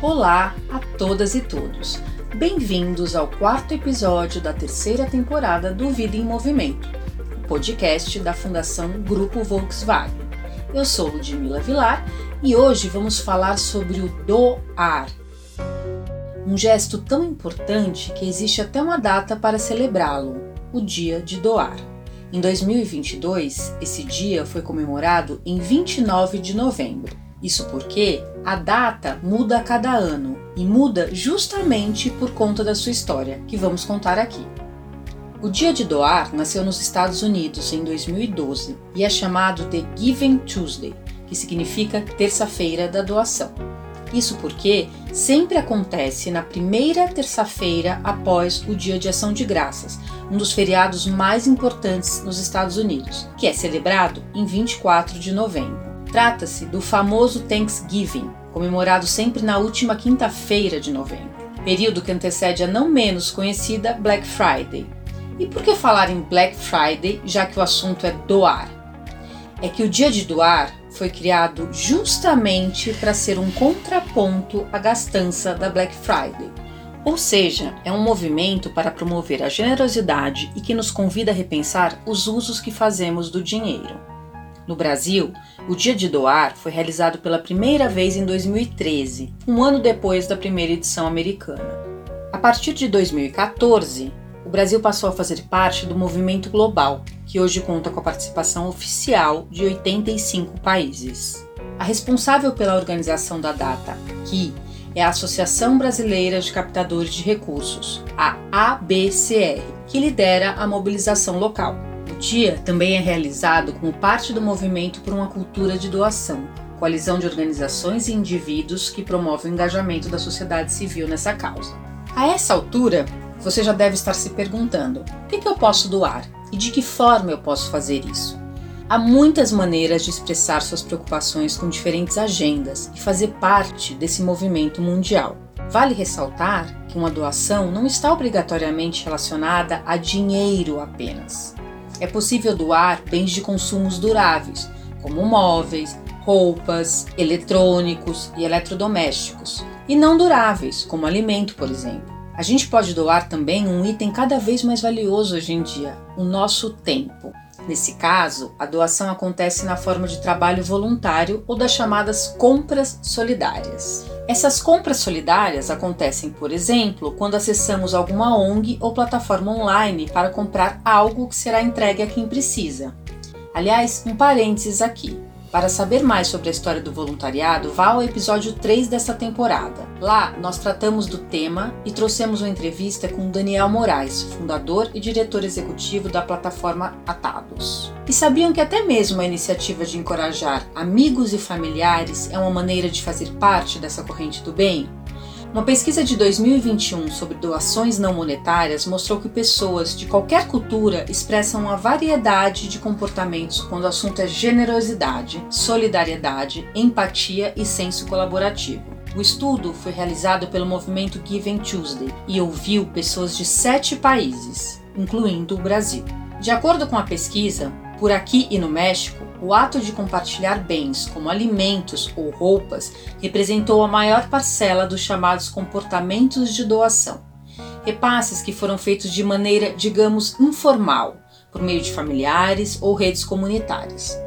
Olá a todas e todos. Bem-vindos ao quarto episódio da terceira temporada do Vida em Movimento, o podcast da Fundação Grupo Volkswagen. Eu sou Ludmila Vilar e hoje vamos falar sobre o doar. Um gesto tão importante que existe até uma data para celebrá-lo, o Dia de Doar. Em 2022, esse dia foi comemorado em 29 de novembro. Isso porque a data muda a cada ano e muda justamente por conta da sua história, que vamos contar aqui. O Dia de Doar nasceu nos Estados Unidos em 2012 e é chamado de Giving Tuesday, que significa terça-feira da doação. Isso porque sempre acontece na primeira terça-feira após o Dia de Ação de Graças, um dos feriados mais importantes nos Estados Unidos, que é celebrado em 24 de novembro. Trata-se do famoso Thanksgiving, comemorado sempre na última quinta-feira de novembro, período que antecede a não menos conhecida Black Friday. E por que falar em Black Friday, já que o assunto é doar? É que o dia de doar foi criado justamente para ser um contraponto à gastança da Black Friday. Ou seja, é um movimento para promover a generosidade e que nos convida a repensar os usos que fazemos do dinheiro. No Brasil, o Dia de Doar foi realizado pela primeira vez em 2013, um ano depois da primeira edição americana. A partir de 2014, o Brasil passou a fazer parte do movimento global, que hoje conta com a participação oficial de 85 países. A responsável pela organização da data, que é a Associação Brasileira de Captadores de Recursos, a ABCR, que lidera a mobilização local. Dia também é realizado como parte do movimento por uma cultura de doação, coalizão de organizações e indivíduos que promove o engajamento da sociedade civil nessa causa. A essa altura, você já deve estar se perguntando: o que eu posso doar e de que forma eu posso fazer isso? Há muitas maneiras de expressar suas preocupações com diferentes agendas e fazer parte desse movimento mundial. Vale ressaltar que uma doação não está obrigatoriamente relacionada a dinheiro apenas. É possível doar bens de consumos duráveis, como móveis, roupas, eletrônicos e eletrodomésticos, e não duráveis, como alimento, por exemplo. A gente pode doar também um item cada vez mais valioso hoje em dia, o nosso tempo. Nesse caso, a doação acontece na forma de trabalho voluntário ou das chamadas compras solidárias. Essas compras solidárias acontecem, por exemplo, quando acessamos alguma ONG ou plataforma online para comprar algo que será entregue a quem precisa. Aliás, um parênteses aqui. Para saber mais sobre a história do voluntariado, vá ao episódio 3 desta temporada. Lá, nós tratamos do tema e trouxemos uma entrevista com Daniel Moraes, fundador e diretor executivo da plataforma Atados. E sabiam que até mesmo a iniciativa de encorajar amigos e familiares é uma maneira de fazer parte dessa corrente do bem? Uma pesquisa de 2021 sobre doações não monetárias mostrou que pessoas de qualquer cultura expressam uma variedade de comportamentos quando o assunto é generosidade, solidariedade, empatia e senso colaborativo. O estudo foi realizado pelo movimento Giving Tuesday e ouviu pessoas de sete países, incluindo o Brasil. De acordo com a pesquisa, por aqui e no México, o ato de compartilhar bens, como alimentos ou roupas, representou a maior parcela dos chamados comportamentos de doação. Repasses que foram feitos de maneira, digamos, informal, por meio de familiares ou redes comunitárias.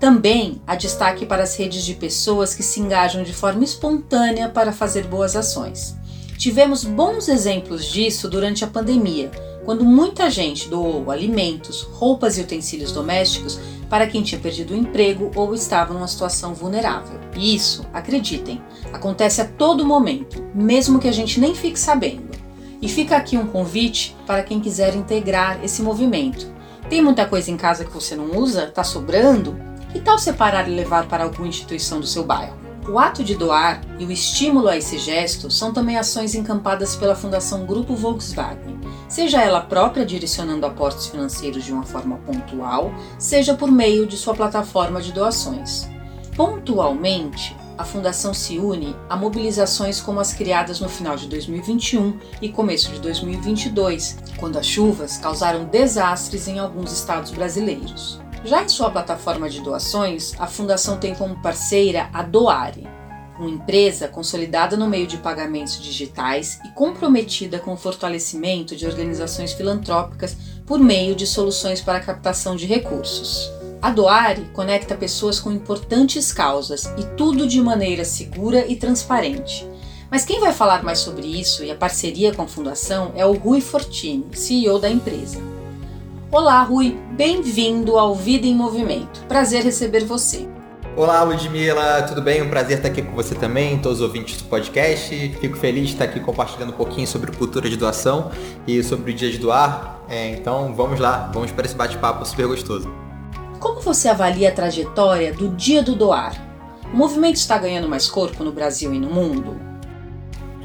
Também há destaque para as redes de pessoas que se engajam de forma espontânea para fazer boas ações. Tivemos bons exemplos disso durante a pandemia, quando muita gente doou alimentos, roupas e utensílios domésticos para quem tinha perdido o emprego ou estava numa situação vulnerável. E isso, acreditem, acontece a todo momento, mesmo que a gente nem fique sabendo. E fica aqui um convite para quem quiser integrar esse movimento. Tem muita coisa em casa que você não usa? Está sobrando? Que tal separar e levar para alguma instituição do seu bairro? O ato de doar e o estímulo a esse gesto são também ações encampadas pela Fundação Grupo Volkswagen, seja ela própria direcionando aportes financeiros de uma forma pontual, seja por meio de sua plataforma de doações. Pontualmente, a Fundação se une a mobilizações como as criadas no final de 2021 e começo de 2022, quando as chuvas causaram desastres em alguns estados brasileiros. Já em sua plataforma de doações, a Fundação tem como parceira a Doare. Uma empresa consolidada no meio de pagamentos digitais e comprometida com o fortalecimento de organizações filantrópicas por meio de soluções para a captação de recursos. A Doare conecta pessoas com importantes causas e tudo de maneira segura e transparente. Mas quem vai falar mais sobre isso e a parceria com a fundação é o Rui Fortini, CEO da empresa. Olá, Rui, bem-vindo ao Vida em Movimento. Prazer receber você. Olá, Ludmila, tudo bem? Um prazer estar aqui com você também, todos os ouvintes do podcast. Fico feliz de estar aqui compartilhando um pouquinho sobre cultura de doação e sobre o dia de doar. É, então vamos lá, vamos para esse bate-papo super gostoso. Como você avalia a trajetória do Dia do Doar? O movimento está ganhando mais corpo no Brasil e no mundo?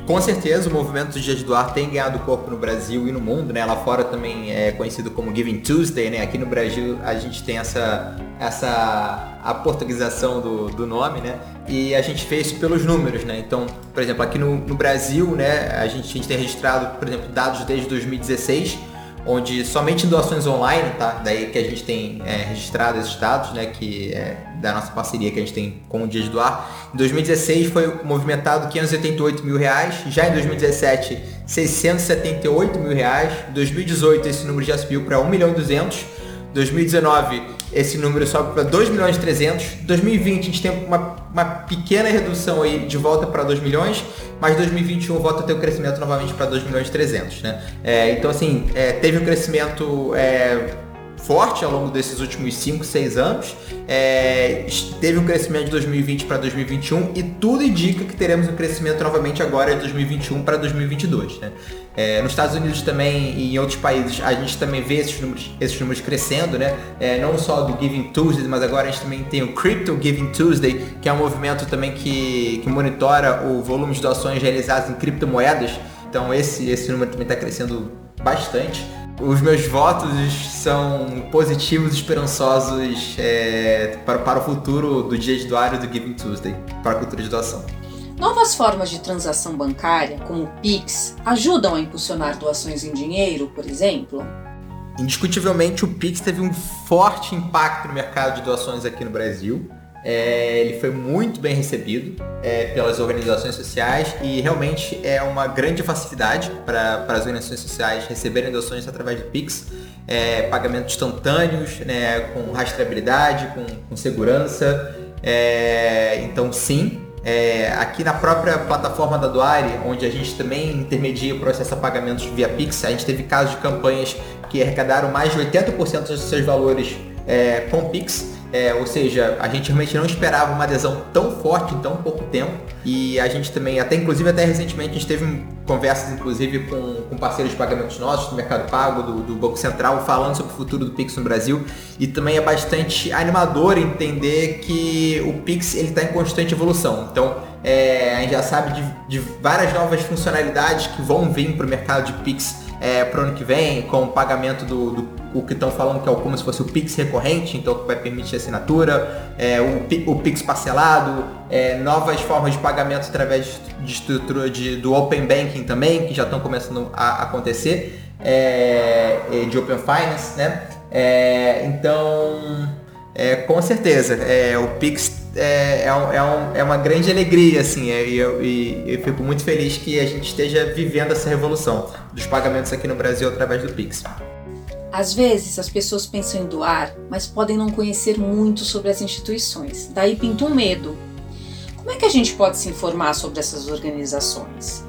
Com certeza o movimento do Dia de Doar tem ganhado corpo no Brasil e no mundo, né? Lá fora também é conhecido como Giving Tuesday, né? Aqui no Brasil a gente tem essa, essa a portuguesação do, do nome, né? E a gente fez pelos números, né? Então, por exemplo, aqui no, no Brasil, né, a gente, a gente tem registrado, por exemplo, dados desde 2016 onde somente doações online, tá? Daí que a gente tem é, registrado esses dados, né? Que é da nossa parceria que a gente tem com o Dia de Doar. Em 2016 foi movimentado 588 mil reais, já em 2017 678 mil reais, em 2018 esse número já subiu para 1 milhão e 200, 2019 esse número sobe para 2 milhões e 300. 2020 a gente tem uma, uma pequena redução aí de volta para 2 milhões, mas 2021 volta a ter o um crescimento novamente para 2 milhões e 300, né? É, então assim, é, teve um crescimento é, forte ao longo desses últimos 5, 6 anos. É, teve um crescimento de 2020 para 2021 e tudo indica que teremos um crescimento novamente agora de 2021 para 2022. Né? É, nos Estados Unidos também e em outros países a gente também vê esses números, esses números crescendo, né? É, não só do Giving Tuesday, mas agora a gente também tem o Crypto Giving Tuesday, que é um movimento também que, que monitora o volume de doações realizadas em criptomoedas. Então esse, esse número também está crescendo bastante os meus votos são positivos, esperançosos é, para, para o futuro do dia de doar e do Giving Tuesday, para a cultura de doação. Novas formas de transação bancária, como o Pix, ajudam a impulsionar doações em dinheiro, por exemplo? Indiscutivelmente, o Pix teve um forte impacto no mercado de doações aqui no Brasil. É, ele foi muito bem recebido é, pelas organizações sociais e realmente é uma grande facilidade para as organizações sociais receberem doações através do Pix. É, pagamentos instantâneos, né, com rastreabilidade, com, com segurança. É, então sim, é, aqui na própria plataforma da Doare, onde a gente também intermedia o processo de pagamentos via Pix, a gente teve casos de campanhas que arrecadaram mais de 80% dos seus valores é, com Pix. É, ou seja, a gente realmente não esperava uma adesão tão forte em tão pouco tempo. E a gente também, até inclusive até recentemente, a gente teve conversas inclusive com, com parceiros de pagamentos nossos, do Mercado Pago, do, do, Banco Central, falando sobre o futuro do Pix no Brasil. E também é bastante animador entender que o Pix está em constante evolução. Então, é, a gente já sabe de, de várias novas funcionalidades que vão vir para o mercado de Pix é, para o ano que vem, com o pagamento do, do o que estão falando que é como se fosse o Pix recorrente, então que vai permitir assinatura, é, o, o Pix parcelado, é, novas formas de pagamento através de estrutura de, do Open Banking também, que já estão começando a acontecer, é, de Open Finance, né? É, então, é, com certeza, é, o Pix é, é, um, é, um, é, uma grande alegria, assim, e eu, eu, fico muito feliz que a gente esteja vivendo essa revolução dos pagamentos aqui no Brasil através do Pix. Às vezes as pessoas pensam em doar, mas podem não conhecer muito sobre as instituições, daí pinta um medo. Como é que a gente pode se informar sobre essas organizações?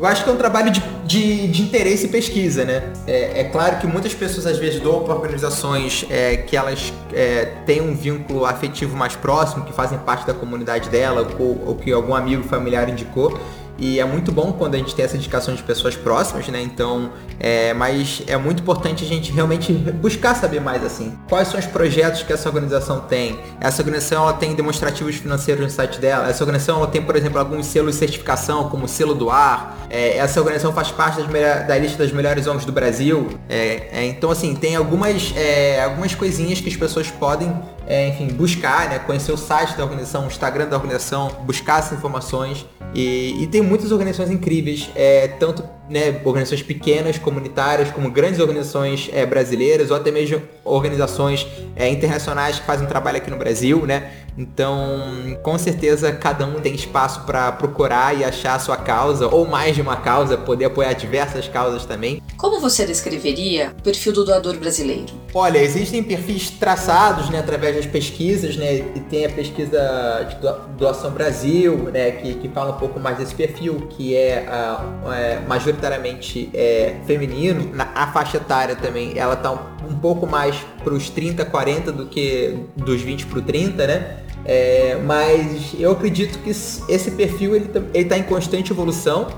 Eu acho que é um trabalho de, de, de interesse e pesquisa, né? É, é, claro que muitas pessoas às vezes doam para organizações é, que elas é, têm um vínculo afetivo mais próximo, que fazem parte da comunidade dela, ou, ou que algum amigo familiar indicou. E é muito bom quando a gente tem essa indicação de pessoas próximas, né? Então, é, mas é muito importante a gente realmente buscar saber mais assim. Quais são os projetos que essa organização tem? Essa organização ela tem demonstrativos financeiros no site dela. Essa organização ela tem, por exemplo, alguns selos de certificação, como o selo do ar. É, essa organização faz parte da lista das melhores ONGs do Brasil. É, é, então, assim, tem algumas, é, algumas coisinhas que as pessoas podem é, enfim, buscar, né, conhecer o site da organização, o Instagram da organização, buscar essas informações. E, e tem muitas organizações incríveis, é, tanto né, organizações pequenas, comunitárias, como grandes organizações é, brasileiras ou até mesmo organizações é, internacionais que fazem trabalho aqui no Brasil, né? Então, com certeza, cada um tem espaço para procurar e achar a sua causa, ou mais de uma causa, poder apoiar diversas causas também. Como você descreveria o perfil do doador brasileiro? Olha, existem perfis traçados né, através das pesquisas, né? E tem a pesquisa de Doação Brasil, né, que, que fala um pouco mais desse perfil, que é, uh, é majoritariamente é, feminino. Na, a faixa etária também, ela está um, um pouco mais para os 30, 40 do que dos 20 para o 30, né? É, mas eu acredito que esse perfil ele está em constante evolução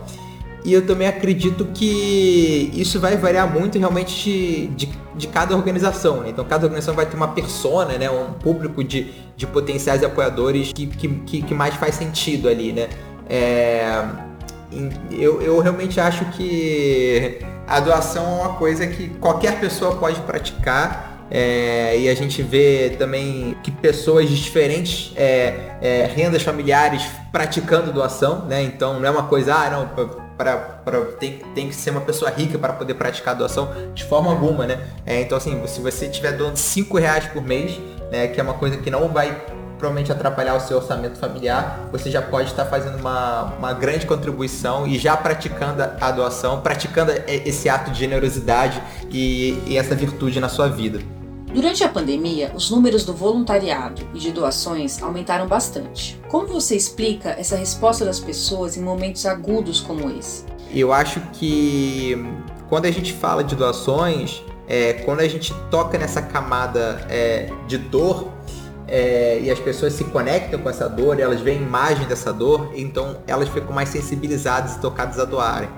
e eu também acredito que isso vai variar muito realmente de, de, de cada organização. Né? Então cada organização vai ter uma persona, né? um público de, de potenciais apoiadores que, que, que mais faz sentido ali. Né? É, eu, eu realmente acho que a doação é uma coisa que qualquer pessoa pode praticar é, e a gente vê também que pessoas de diferentes é, é, rendas familiares praticando doação, né? Então não é uma coisa, ah, não, pra, pra, tem, tem que ser uma pessoa rica para poder praticar doação de forma alguma, né? É, então assim, se você estiver doando 5 reais por mês, né, que é uma coisa que não vai provavelmente atrapalhar o seu orçamento familiar, você já pode estar fazendo uma, uma grande contribuição e já praticando a doação, praticando esse ato de generosidade e, e essa virtude na sua vida. Durante a pandemia, os números do voluntariado e de doações aumentaram bastante. Como você explica essa resposta das pessoas em momentos agudos como esse? Eu acho que quando a gente fala de doações, é, quando a gente toca nessa camada é, de dor é, e as pessoas se conectam com essa dor, elas veem imagem dessa dor, então elas ficam mais sensibilizadas e tocadas a doarem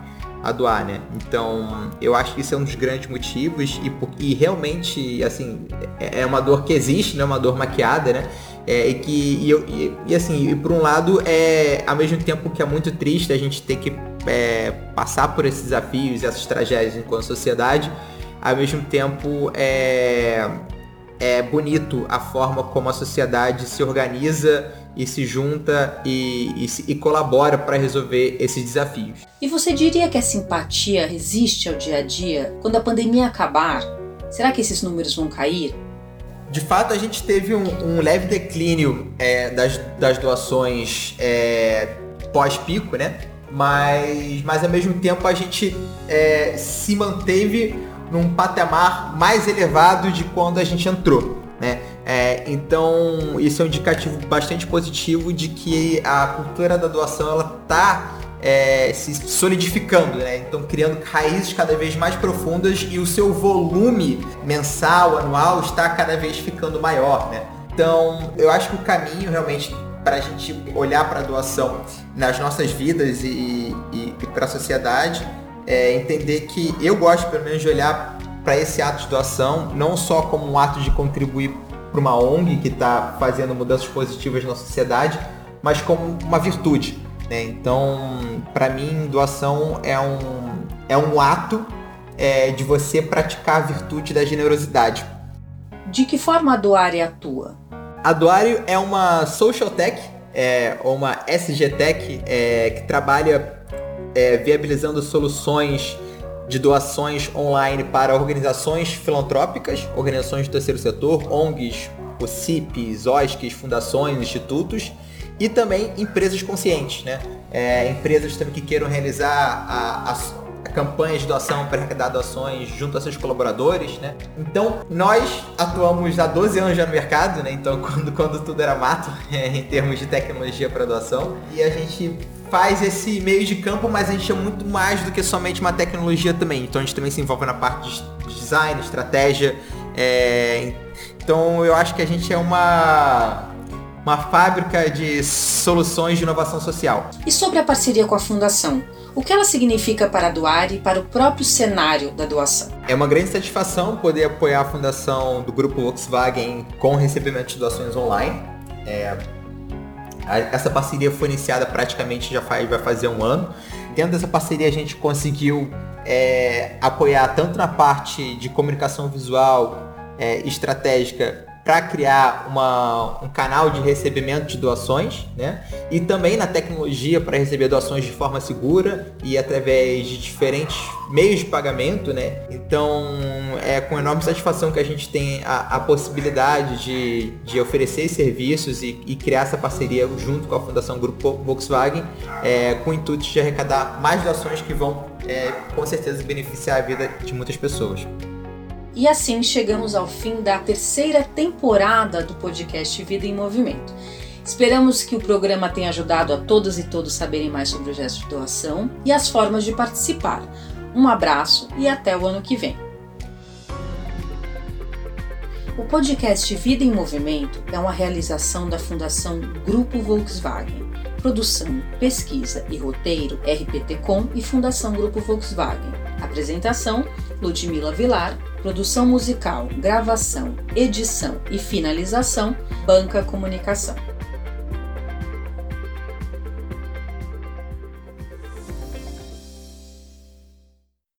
a doar, né? Então, eu acho que isso é um dos grandes motivos e, e realmente, assim, é, é uma dor que existe, né? Uma dor maquiada, né? É, e que, e, e, e assim, e por um lado, é ao mesmo tempo que é muito triste a gente ter que é, passar por esses desafios essas tragédias enquanto sociedade, ao mesmo tempo é, é bonito a forma como a sociedade se organiza e se junta e, e, e colabora para resolver esses desafios. E você diria que a simpatia resiste ao dia a dia? Quando a pandemia acabar, será que esses números vão cair? De fato, a gente teve um, um leve declínio é, das, das doações é, pós-pico, né? Mas, mas ao mesmo tempo a gente é, se manteve num patamar mais elevado de quando a gente entrou. Né? É, então isso é um indicativo bastante positivo de que a cultura da doação ela está é, se solidificando, né? então criando raízes cada vez mais profundas e o seu volume mensal, anual está cada vez ficando maior. Né? Então eu acho que o caminho realmente para a gente olhar para a doação nas nossas vidas e, e, e para a sociedade é entender que eu gosto pelo menos de olhar para esse ato de doação, não só como um ato de contribuir para uma ONG que está fazendo mudanças positivas na sociedade, mas como uma virtude. Né? Então, para mim, doação é um, é um ato é, de você praticar a virtude da generosidade. De que forma a Doare atua? A Doare é uma social tech, é, uma SG Tech, é, que trabalha é, viabilizando soluções de doações online para organizações filantrópicas, organizações do terceiro setor, ONGs, OCIPs, OSCs, fundações, institutos e também empresas conscientes, né? É, empresas também que queiram realizar a, a, a campanha de doação para arrecadar doações junto a seus colaboradores, né? Então, nós atuamos há 12 anos já no mercado, né? Então, quando, quando tudo era mato, em termos de tecnologia para doação, e a gente faz esse meio de campo, mas a gente é muito mais do que somente uma tecnologia também. Então a gente também se envolve na parte de design, estratégia. É... Então eu acho que a gente é uma uma fábrica de soluções de inovação social. E sobre a parceria com a fundação? O que ela significa para a Doar e para o próprio cenário da doação? É uma grande satisfação poder apoiar a fundação do grupo Volkswagen com recebimento de doações online. É, essa parceria foi iniciada praticamente já faz, vai fazer um ano. Dentro dessa parceria a gente conseguiu é, apoiar tanto na parte de comunicação visual, é, estratégica, para criar uma, um canal de recebimento de doações, né? E também na tecnologia para receber doações de forma segura e através de diferentes meios de pagamento, né? Então é com enorme satisfação que a gente tem a, a possibilidade de, de oferecer serviços e, e, criar essa parceria junto com a Fundação Grupo Volkswagen, é, com o intuito de arrecadar mais doações que vão é, com certeza beneficiar a vida de muitas pessoas. E assim chegamos ao fim da terceira temporada do podcast Vida em Movimento. Esperamos que o programa tenha ajudado a todas e todos saberem mais sobre o gesto de doação e as formas de participar. Um abraço e até o ano que vem. O podcast Vida em Movimento é uma realização da Fundação Grupo Volkswagen. Produção, pesquisa e roteiro RPT Com e Fundação Grupo Volkswagen. Apresentação Ludmila Vilar Produção musical, gravação, edição e finalização, Banca Comunicação.